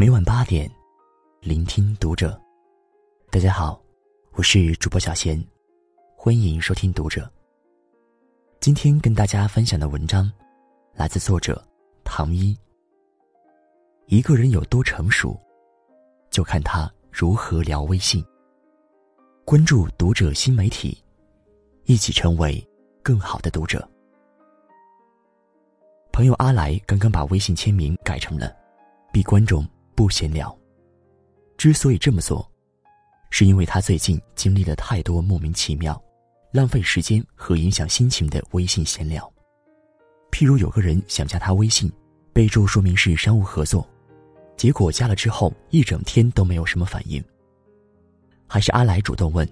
每晚八点，聆听读者。大家好，我是主播小贤，欢迎收听读者。今天跟大家分享的文章，来自作者唐一。一个人有多成熟，就看他如何聊微信。关注读者新媒体，一起成为更好的读者。朋友阿来刚刚把微信签名改成了“闭关中”。不闲聊。之所以这么做，是因为他最近经历了太多莫名其妙、浪费时间和影响心情的微信闲聊。譬如有个人想加他微信，备注说明是商务合作，结果加了之后一整天都没有什么反应。还是阿来主动问：“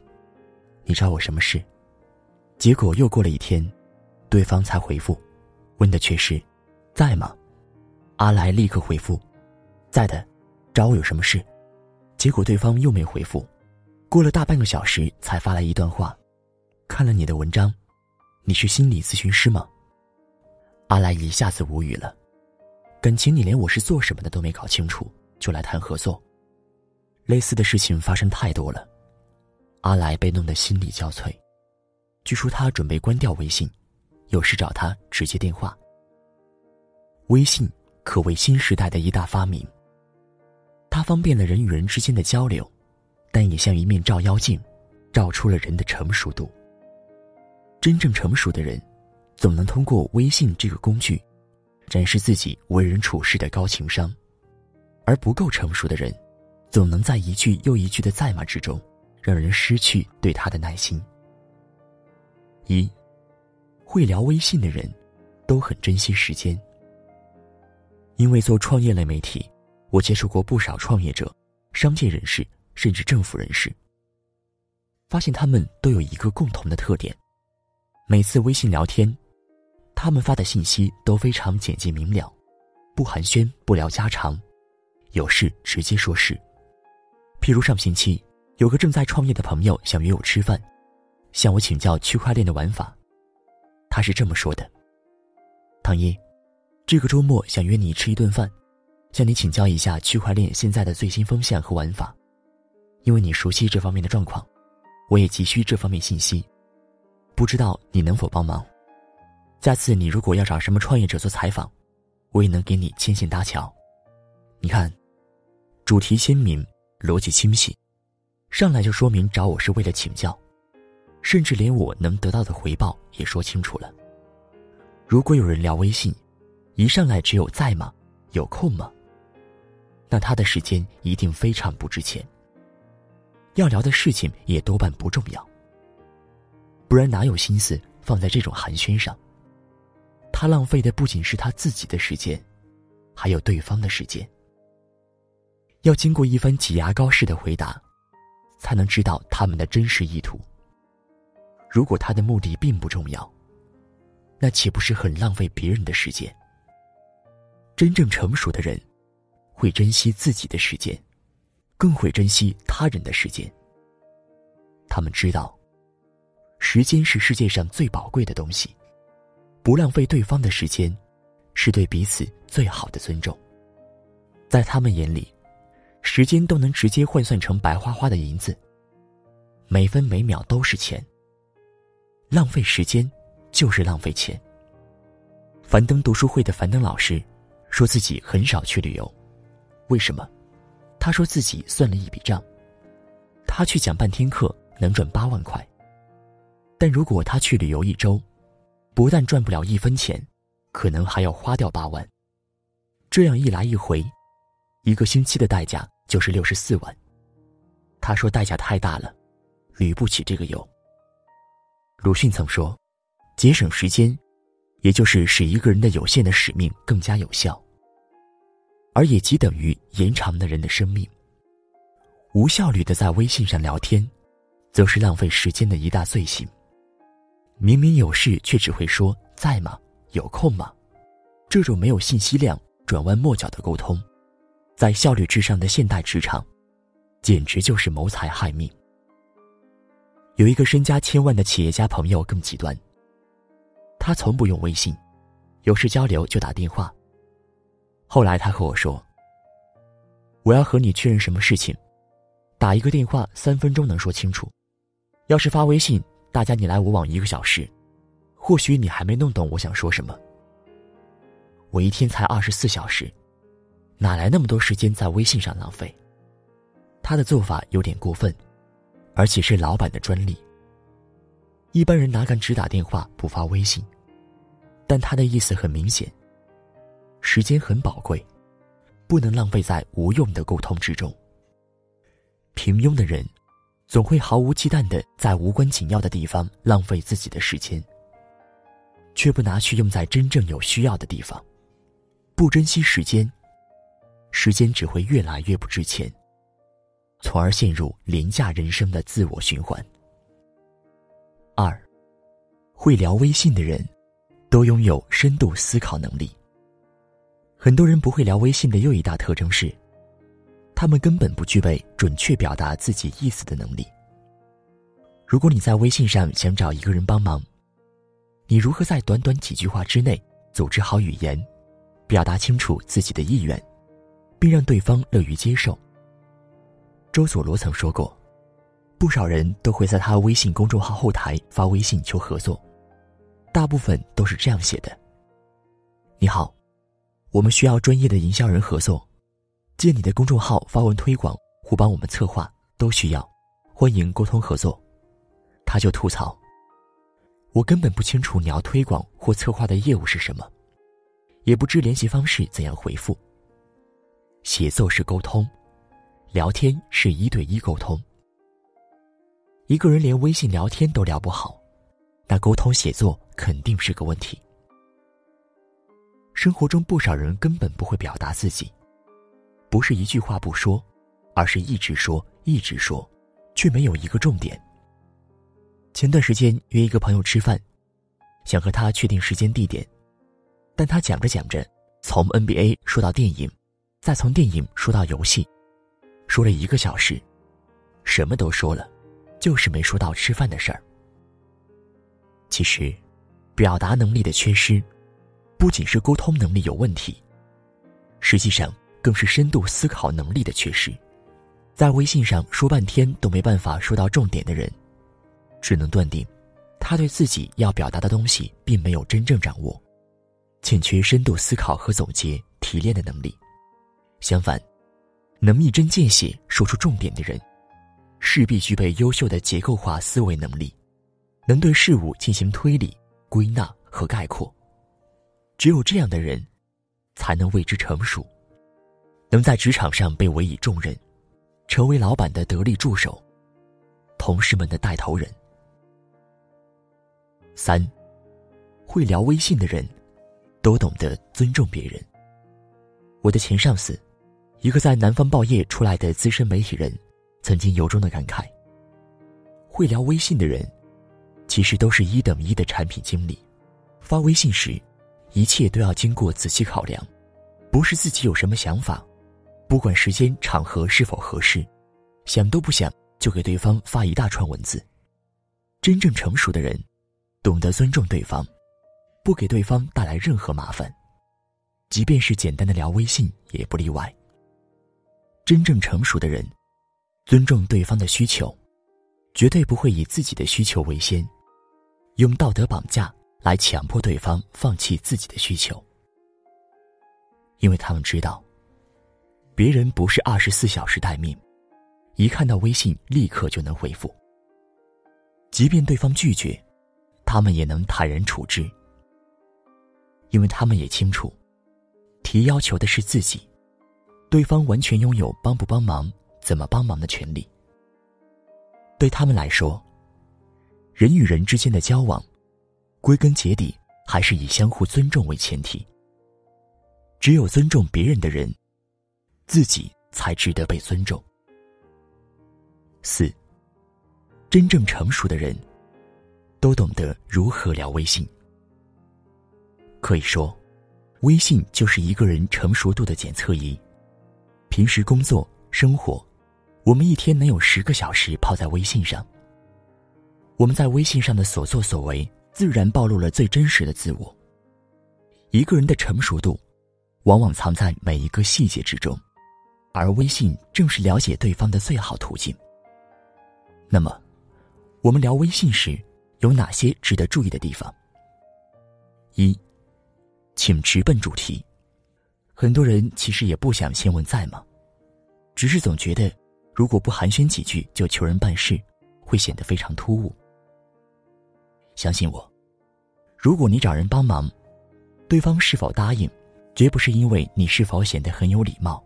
你找我什么事？”结果又过了一天，对方才回复，问的却是：“在吗？”阿来立刻回复：“在的。”找我有什么事？结果对方又没回复，过了大半个小时才发来一段话：“看了你的文章，你是心理咨询师吗？”阿来一下子无语了，感情你连我是做什么的都没搞清楚，就来谈合作。类似的事情发生太多了，阿来被弄得心力交瘁。据说他准备关掉微信，有事找他直接电话。微信可谓新时代的一大发明。它方便了人与人之间的交流，但也像一面照妖镜，照出了人的成熟度。真正成熟的人，总能通过微信这个工具，展示自己为人处事的高情商；而不够成熟的人，总能在一句又一句的在骂之中，让人失去对他的耐心。一，会聊微信的人，都很珍惜时间，因为做创业类媒体。我接触过不少创业者、商界人士，甚至政府人士，发现他们都有一个共同的特点：每次微信聊天，他们发的信息都非常简洁明了，不寒暄，不聊家常，有事直接说事。譬如上星期，有个正在创业的朋友想约我吃饭，向我请教区块链的玩法。他是这么说的：“唐一，这个周末想约你吃一顿饭。”向你请教一下区块链现在的最新风向和玩法，因为你熟悉这方面的状况，我也急需这方面信息，不知道你能否帮忙？下次你如果要找什么创业者做采访，我也能给你牵线搭桥。你看，主题鲜明，逻辑清晰，上来就说明找我是为了请教，甚至连我能得到的回报也说清楚了。如果有人聊微信，一上来只有在吗？有空吗？那他的时间一定非常不值钱。要聊的事情也多半不重要，不然哪有心思放在这种寒暄上？他浪费的不仅是他自己的时间，还有对方的时间。要经过一番挤牙膏式的回答，才能知道他们的真实意图。如果他的目的并不重要，那岂不是很浪费别人的时间？真正成熟的人。会珍惜自己的时间，更会珍惜他人的时间。他们知道，时间是世界上最宝贵的东西，不浪费对方的时间，是对彼此最好的尊重。在他们眼里，时间都能直接换算成白花花的银子，每分每秒都是钱。浪费时间，就是浪费钱。樊登读书会的樊登老师，说自己很少去旅游。为什么？他说自己算了一笔账，他去讲半天课能赚八万块，但如果他去旅游一周，不但赚不了一分钱，可能还要花掉八万。这样一来一回，一个星期的代价就是六十四万。他说代价太大了，旅不起这个游。鲁迅曾说：“节省时间，也就是使一个人的有限的使命更加有效。”而也即等于延长的人的生命。无效率的在微信上聊天，则是浪费时间的一大罪行。明明有事，却只会说在吗？有空吗？这种没有信息量、转弯抹角的沟通，在效率至上的现代职场，简直就是谋财害命。有一个身家千万的企业家朋友更极端。他从不用微信，有事交流就打电话。后来他和我说：“我要和你确认什么事情，打一个电话三分钟能说清楚，要是发微信，大家你来我往一个小时，或许你还没弄懂我想说什么。我一天才二十四小时，哪来那么多时间在微信上浪费？他的做法有点过分，而且是老板的专利。一般人哪敢只打电话不发微信？但他的意思很明显：时间很宝贵。不能浪费在无用的沟通之中。平庸的人，总会毫无忌惮的在无关紧要的地方浪费自己的时间，却不拿去用在真正有需要的地方。不珍惜时间，时间只会越来越不值钱，从而陷入廉价人生的自我循环。二，会聊微信的人，都拥有深度思考能力。很多人不会聊微信的又一大特征是，他们根本不具备准确表达自己意思的能力。如果你在微信上想找一个人帮忙，你如何在短短几句话之内组织好语言，表达清楚自己的意愿，并让对方乐于接受？周佐罗曾说过，不少人都会在他微信公众号后台发微信求合作，大部分都是这样写的：“你好。”我们需要专业的营销人合作，借你的公众号发文推广或帮我们策划都需要，欢迎沟通合作。他就吐槽：“我根本不清楚你要推广或策划的业务是什么，也不知联系方式怎样回复。写作是沟通，聊天是一对一沟通。一个人连微信聊天都聊不好，那沟通写作肯定是个问题。”生活中不少人根本不会表达自己，不是一句话不说，而是一直说一直说，却没有一个重点。前段时间约一个朋友吃饭，想和他确定时间地点，但他讲着讲着，从 NBA 说到电影，再从电影说到游戏，说了一个小时，什么都说了，就是没说到吃饭的事儿。其实，表达能力的缺失。不仅是沟通能力有问题，实际上更是深度思考能力的缺失。在微信上说半天都没办法说到重点的人，只能断定，他对自己要表达的东西并没有真正掌握，欠缺深度思考和总结提炼的能力。相反，能一针见血说出重点的人，势必具备优秀的结构化思维能力，能对事物进行推理、归纳和概括。只有这样的人，才能为之成熟，能在职场上被委以重任，成为老板的得力助手，同事们的带头人。三，会聊微信的人，都懂得尊重别人。我的前上司，一个在南方报业出来的资深媒体人，曾经由衷的感慨：会聊微信的人，其实都是一等一的产品经理，发微信时。一切都要经过仔细考量，不是自己有什么想法，不管时间场合是否合适，想都不想就给对方发一大串文字。真正成熟的人，懂得尊重对方，不给对方带来任何麻烦，即便是简单的聊微信也不例外。真正成熟的人，尊重对方的需求，绝对不会以自己的需求为先，用道德绑架。来强迫对方放弃自己的需求，因为他们知道，别人不是二十四小时待命，一看到微信立刻就能回复。即便对方拒绝，他们也能坦然处之，因为他们也清楚，提要求的是自己，对方完全拥有帮不帮忙、怎么帮忙的权利。对他们来说，人与人之间的交往。归根结底，还是以相互尊重为前提。只有尊重别人的人，自己才值得被尊重。四，真正成熟的人，都懂得如何聊微信。可以说，微信就是一个人成熟度的检测仪。平时工作生活，我们一天能有十个小时泡在微信上。我们在微信上的所作所为。自然暴露了最真实的自我。一个人的成熟度，往往藏在每一个细节之中，而微信正是了解对方的最好途径。那么，我们聊微信时有哪些值得注意的地方？一，请直奔主题。很多人其实也不想先问在吗，只是总觉得如果不寒暄几句就求人办事，会显得非常突兀。相信我，如果你找人帮忙，对方是否答应，绝不是因为你是否显得很有礼貌，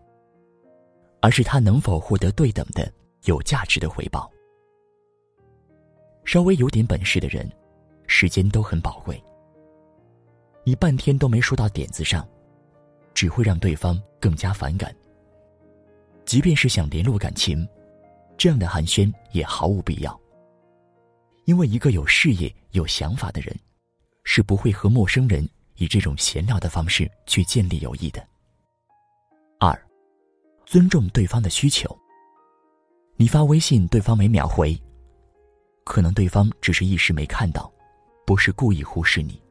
而是他能否获得对等的、有价值的回报。稍微有点本事的人，时间都很宝贵。你半天都没说到点子上，只会让对方更加反感。即便是想联络感情，这样的寒暄也毫无必要。因为一个有事业、有想法的人，是不会和陌生人以这种闲聊的方式去建立友谊的。二，尊重对方的需求。你发微信，对方没秒回。可能对方只是一时没看到，不是故意忽视你。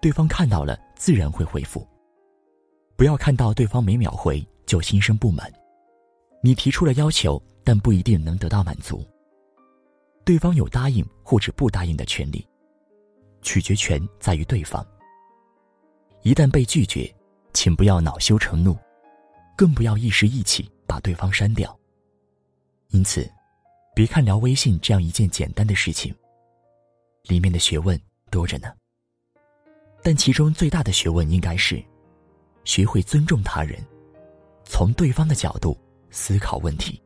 对方看到了，自然会回复。不要看到对方没秒回就心生不满。你提出了要求，但不一定能得到满足。对方有答应或者不答应的权利，取决权在于对方。一旦被拒绝，请不要恼羞成怒，更不要一时意气把对方删掉。因此。别看聊微信这样一件简单的事情，里面的学问多着呢。但其中最大的学问应该是，学会尊重他人，从对方的角度思考问题。